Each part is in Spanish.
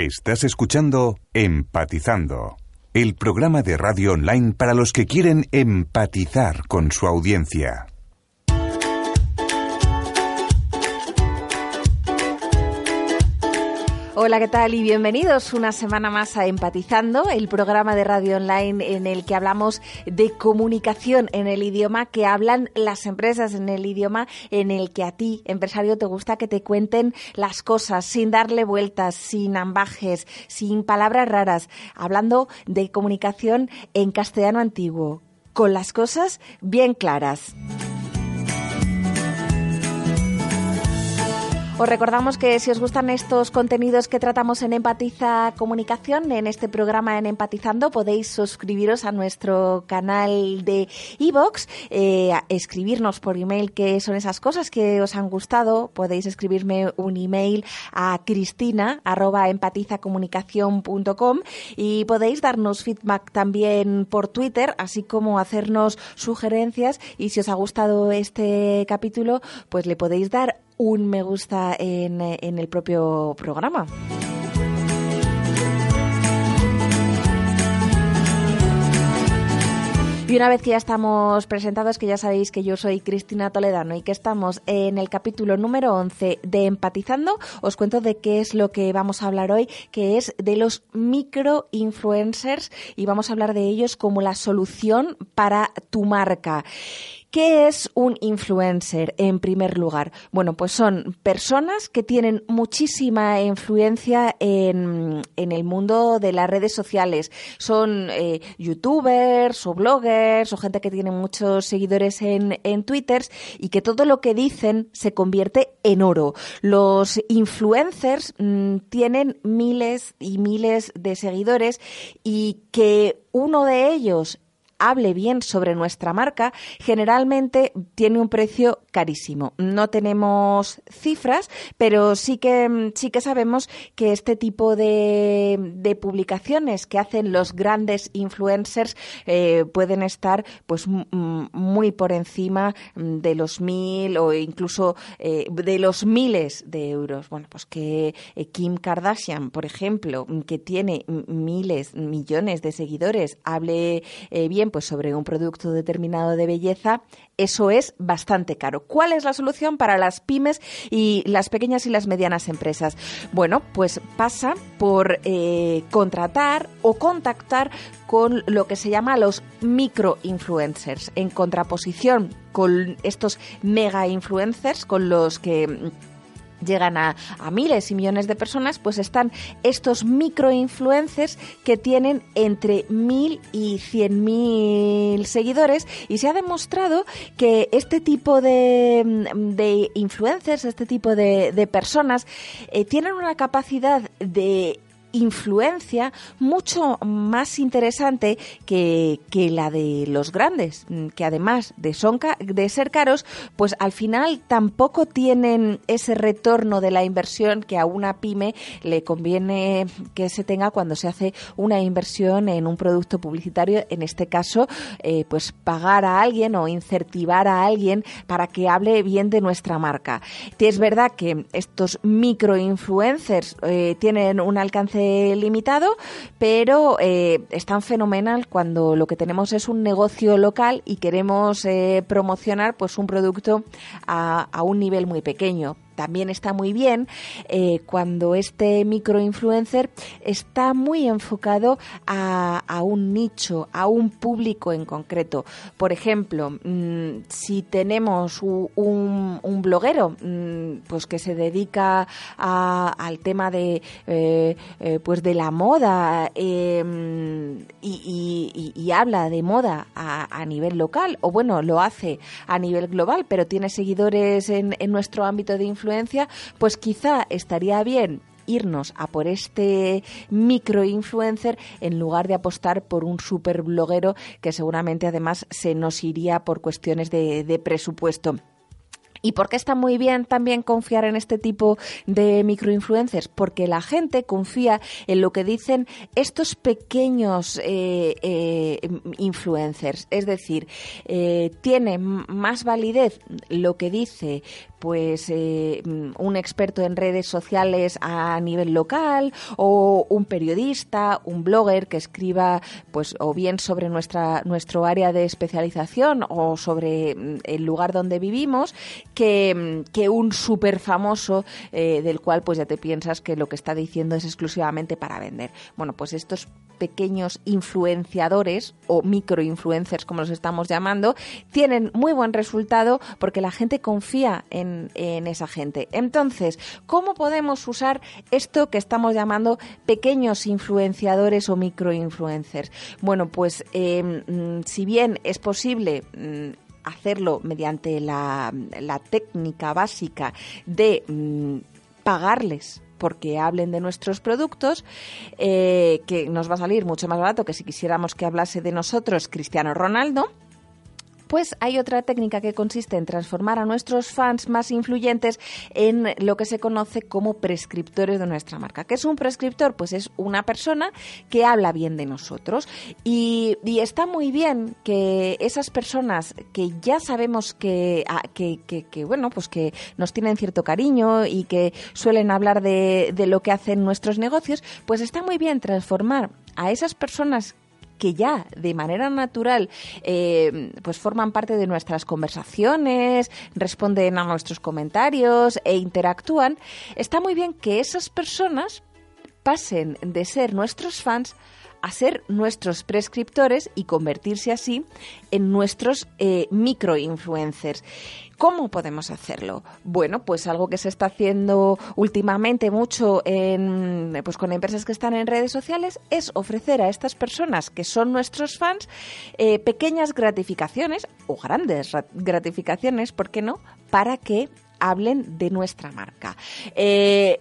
Estás escuchando Empatizando, el programa de radio online para los que quieren empatizar con su audiencia. Hola, ¿qué tal? Y bienvenidos una semana más a Empatizando, el programa de radio online en el que hablamos de comunicación en el idioma que hablan las empresas, en el idioma en el que a ti, empresario, te gusta que te cuenten las cosas sin darle vueltas, sin ambajes, sin palabras raras, hablando de comunicación en castellano antiguo, con las cosas bien claras. Os recordamos que si os gustan estos contenidos que tratamos en Empatiza Comunicación, en este programa en Empatizando, podéis suscribiros a nuestro canal de iVoox, eh, escribirnos por email qué son esas cosas que os han gustado. Podéis escribirme un email a cristina y podéis darnos feedback también por Twitter, así como hacernos sugerencias. Y si os ha gustado este capítulo, pues le podéis dar un me gusta en, en el propio programa. Y una vez que ya estamos presentados, que ya sabéis que yo soy Cristina Toledano y que estamos en el capítulo número 11 de Empatizando, os cuento de qué es lo que vamos a hablar hoy, que es de los microinfluencers y vamos a hablar de ellos como la solución para tu marca. ¿Qué es un influencer en primer lugar? Bueno, pues son personas que tienen muchísima influencia en, el mundo de las redes sociales. Son eh, youtubers o bloggers o gente que tiene muchos seguidores en, en Twitter y que todo lo que dicen se convierte en oro. Los influencers mm, tienen miles y miles de seguidores y que uno de ellos hable bien sobre nuestra marca, generalmente tiene un precio carísimo. No tenemos cifras, pero sí que, sí que sabemos que este tipo de, de publicaciones que hacen los grandes influencers eh, pueden estar pues muy por encima de los mil o incluso eh, de los miles de euros. Bueno, pues que eh, Kim Kardashian, por ejemplo, que tiene miles, millones de seguidores, hable bien pues sobre un producto determinado de belleza, eso es bastante caro. ¿Cuál es la solución para las pymes y las pequeñas y las medianas empresas? Bueno, pues pasa por eh, contratar o contactar con lo que se llama los microinfluencers, en contraposición con estos mega influencers con los que llegan a, miles y millones de personas, pues están estos microinfluencers que tienen entre mil y cien mil seguidores. Y se ha demostrado que este tipo de, de influencers, este tipo de, de personas, eh, tienen una capacidad de influencia mucho más interesante que, que, la de los grandes, que además de, son, de ser caros, pues al final tampoco tienen ese retorno de la inversión que a una pyme le conviene que se tenga cuando se hace una inversión en un producto publicitario, en este caso, eh, pues pagar a alguien o incentivar a alguien para que hable bien de nuestra marca. Es verdad que estos microinfluencers eh, tienen un alcance limitado, pero eh, es tan fenomenal cuando lo que tenemos es un negocio local y queremos eh, promocionar pues un producto a, a un nivel muy pequeño también está muy bien eh, cuando este microinfluencer está muy enfocado a, un nicho, a un público en concreto. Por ejemplo, mm, si tenemos un, bloguero mm, pues que se dedica al tema de eh, eh, pues de la moda y, habla de moda a, nivel local o bueno lo hace a nivel global pero tiene seguidores en, en nuestro ámbito de influencia pues quizá estaría bien irnos a por este microinfluencer en lugar de apostar por un super bloguero que seguramente además se nos iría por cuestiones de presupuesto. ¿Y por qué está muy bien también confiar en este tipo de microinfluencers? Porque la gente confía en lo que dicen estos pequeños eh, eh, influencers. Es decir, eh, tiene más validez lo que dice pues eh, un experto en redes sociales a nivel local o un periodista, un blogger que escriba pues o bien sobre nuestra nuestro área de especialización o sobre mm, el lugar donde vivimos que, que un súper famoso eh, del cual pues ya te piensas que lo que está diciendo es exclusivamente para vender. Bueno, pues estos pequeños influenciadores o microinfluencers como los estamos llamando tienen muy buen resultado porque la gente confía en, esa gente. Entonces, ¿cómo podemos usar esto que estamos llamando pequeños influenciadores o microinfluencers? Bueno, pues em, si bien es posible mm, hacerlo mediante la, técnica básica de mm, pagarles porque hablen de nuestros productos, eh, que nos va a salir mucho más barato que si quisiéramos que hablase de nosotros Cristiano Ronaldo. Pues hay otra técnica que consiste en transformar a nuestros fans más influyentes en lo que se conoce como prescriptores de nuestra marca. ¿Qué es un prescriptor? Pues es una persona que habla bien de nosotros. Y, está muy bien que esas personas que ya sabemos ah, que, que, bueno, pues que nos tienen cierto cariño y que suelen hablar de, de lo que hacen nuestros negocios, pues está muy bien transformar a esas personas que ya de manera natural eh, pues forman parte de nuestras conversaciones, responden a nuestros comentarios e interactúan, está muy bien que esas personas pasen de ser nuestros fans a ser nuestros prescriptores y convertirse así en nuestros eh, microinfluencers. ¿Cómo podemos hacerlo? Bueno, pues algo que se está haciendo últimamente mucho en, pues con empresas que están en redes sociales es ofrecer a estas personas que son nuestros fans eh, pequeñas gratificaciones o grandes gratificaciones, ¿por qué no? Para que hablen de nuestra marca. Eh,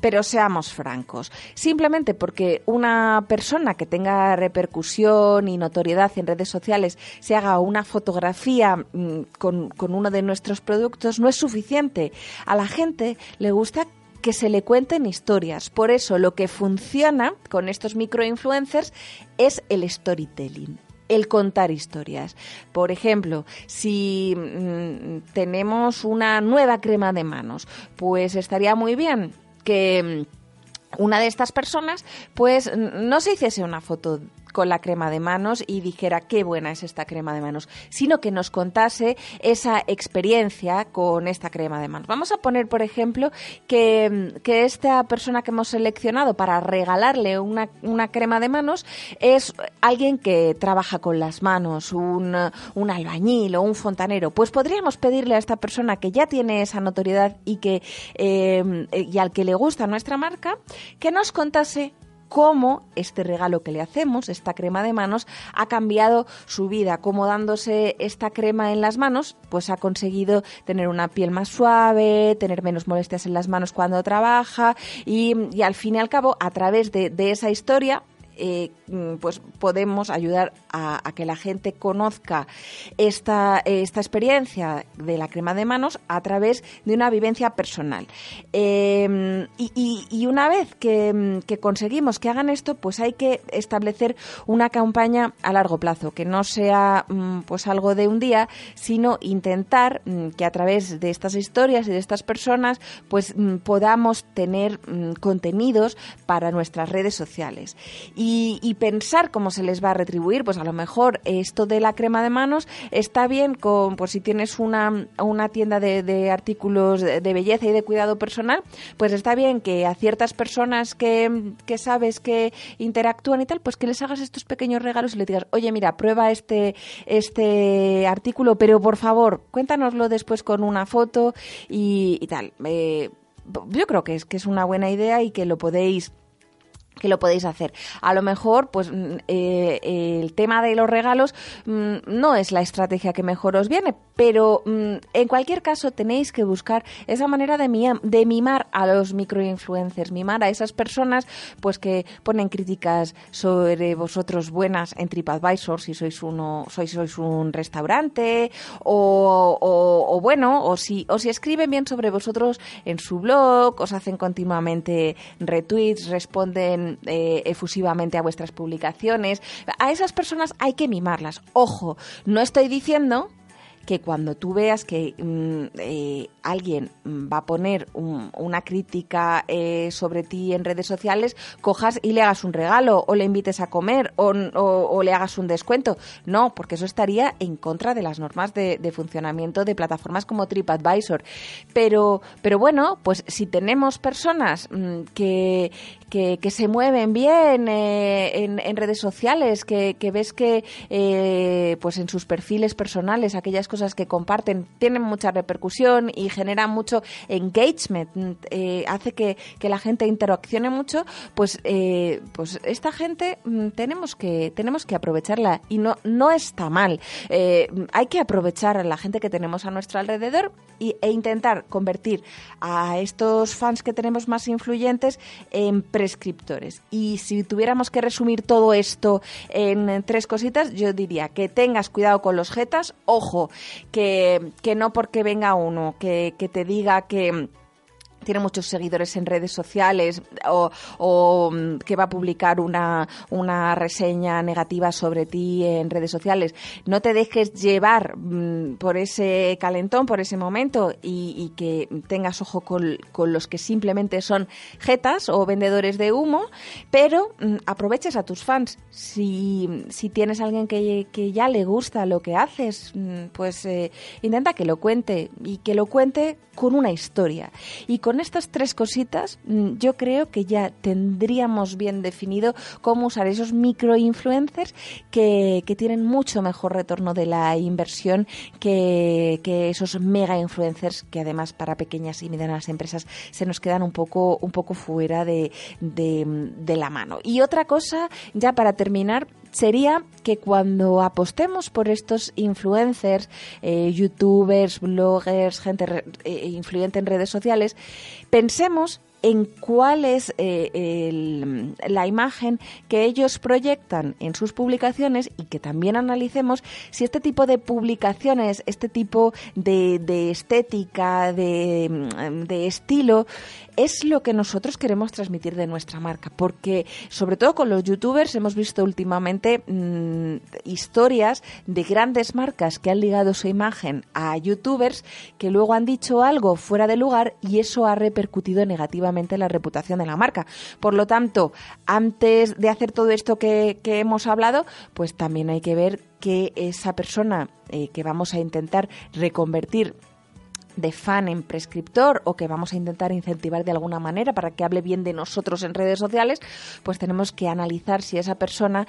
pero seamos francos, simplemente porque una persona que tenga repercusión y notoriedad en redes sociales se haga una fotografía mm, con, uno de nuestros productos no es suficiente. A la gente le gusta que se le cuenten historias. Por eso lo que funciona con estos microinfluencers es el storytelling el contar historias. Por ejemplo, si mm, tenemos una nueva crema de manos, pues estaría muy bien que mm, una de estas personas pues no se hiciese una foto con la crema de manos y dijera qué buena es esta crema de manos, sino que nos contase esa experiencia con esta crema de manos. Vamos a poner, por ejemplo, que, esta persona que hemos seleccionado para regalarle una, crema de manos es alguien que trabaja con las manos, un, albañil o un fontanero. Pues podríamos pedirle a esta persona que ya tiene esa notoriedad y, que, eh, y al que le gusta nuestra marca, que nos contase cómo este regalo que le hacemos, esta crema de manos, ha cambiado su vida, cómo dándose esta crema en las manos, pues ha conseguido tener una piel más suave, tener menos molestias en las manos cuando trabaja y, al fin y al cabo, a través de esa historia, eh, mm, pues podemos ayudar a, que la gente conozca esta, esta experiencia de la crema de manos a través de una vivencia personal. Em, y, una vez que, conseguimos que hagan esto, pues hay que establecer una campaña a largo plazo, que no sea mm, pues algo de un día, sino intentar mm, que a través de estas historias y de estas personas, pues podamos tener contenidos para nuestras redes sociales. Y y, pensar cómo se les va a retribuir. Pues a lo mejor esto de la crema de manos está bien con, pues si tienes una, una tienda de, artículos de, belleza y de cuidado personal, pues está bien que a ciertas personas que, que sabes que interactúan y tal, pues que les hagas estos pequeños regalos y le digas, oye, mira, prueba este, este artículo, pero por favor, cuéntanoslo después con una foto y, tal. Eh, yo creo que es que es una buena idea y que lo podéis que lo podéis hacer. A lo mejor, pues mm, eh, el tema de los regalos mm, no es la estrategia que mejor os viene, pero mm, en cualquier caso tenéis que buscar esa manera de, de mimar a los microinfluencers, mimar a esas personas pues que ponen críticas sobre vosotros buenas en TripAdvisor si sois uno, sois, sois un restaurante o, o, bueno, o si, o si escriben bien sobre vosotros en su blog, os hacen continuamente retweets, responden eh, efusivamente a vuestras publicaciones. A esas personas hay que mimarlas. Ojo, no estoy diciendo que cuando tú veas que mm, eh, alguien va a poner una crítica eh, sobre ti en redes sociales, cojas y le hagas un regalo o le invites a comer o, le hagas un descuento. No, porque eso estaría en contra de las normas de, funcionamiento de plataformas como TripAdvisor. Pero, pero bueno, pues si tenemos personas mm, que, que, se mueven bien eh, en, redes sociales, que, ves que eh, pues en sus perfiles personales aquellas cosas que comparten tienen mucha repercusión y generan mucho engagement, eh, hace que, la gente interaccione mucho, pues, pues esta gente mm, tenemos que, tenemos que aprovecharla y no, no está mal. hay que aprovechar a la gente que tenemos a nuestro alrededor y, e intentar convertir a estos fans que tenemos más influyentes en prescriptores. Y si tuviéramos que resumir todo esto en tres cositas, yo diría que tengas cuidado con los jetas, ojo, que, que no porque venga uno que, que te diga que tiene muchos seguidores en redes sociales o, mm, que va a publicar una, una, reseña negativa sobre ti en redes sociales, no te dejes llevar mm, por ese calentón, por ese momento y, que tengas ojo con, los que simplemente son jetas o vendedores de humo, pero mm, aproveches a tus fans. Si, si tienes alguien que, que, ya le gusta lo que haces, pues eh, intenta que lo cuente y que lo cuente con una historia. Y con estas tres cositas, mm, yo creo que ya tendríamos bien definido cómo usar esos microinfluencers que, que tienen mucho mejor retorno de la inversión que, esos mega influencers que además para pequeñas y medianas empresas se nos quedan un poco, un poco fuera de, de la mano. Y otra cosa, ya para terminar, sería que cuando apostemos por estos influencers, eh, youtubers, bloggers, gente eh, influyente en redes sociales, pensemos en cuál es eh, la imagen que ellos proyectan en sus publicaciones y que también analicemos si este tipo de publicaciones, este tipo de, estética, de, estilo, es lo que nosotros queremos transmitir de nuestra marca. Porque, sobre todo con los youtubers, hemos visto últimamente mm, historias de grandes marcas que han ligado su imagen a youtubers que luego han dicho algo fuera de lugar y eso ha repercutido negativamente la reputación de la marca. Por lo tanto, antes de hacer todo esto que, hemos hablado, pues también hay que ver que esa persona eh, que vamos a intentar reconvertir de fan en prescriptor o que vamos a intentar incentivar de alguna manera para que hable bien de nosotros en redes sociales, pues tenemos que analizar si esa persona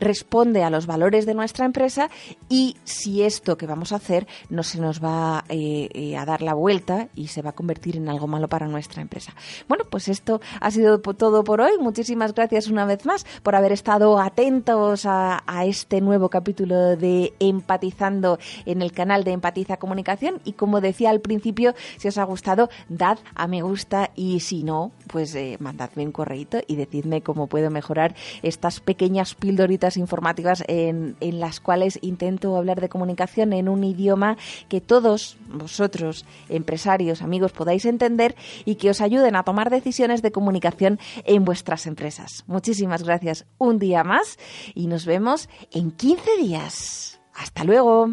responde a los valores de nuestra empresa y si esto que vamos a hacer no se nos va eh, eh, a dar la vuelta y se va a convertir en algo malo para nuestra empresa. Bueno, pues esto ha sido todo por hoy. Muchísimas gracias una vez más por haber estado atentos a, este nuevo capítulo de Empatizando en el canal de Empatiza Comunicación y como decía al principio, si os ha gustado, dad a me gusta y si no, pues eh, mandadme un correíto y decidme cómo puedo mejorar estas pequeñas pildoritas informativas en, en las cuales intento hablar de comunicación en un idioma que todos vosotros, empresarios, amigos, podáis entender y que os ayuden a tomar decisiones de comunicación en vuestras empresas. Muchísimas gracias un día más y nos vemos en 15 días. Hasta luego.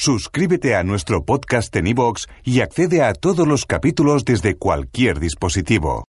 Suscríbete a nuestro podcast en iVoox y accede a todos los capítulos desde cualquier dispositivo.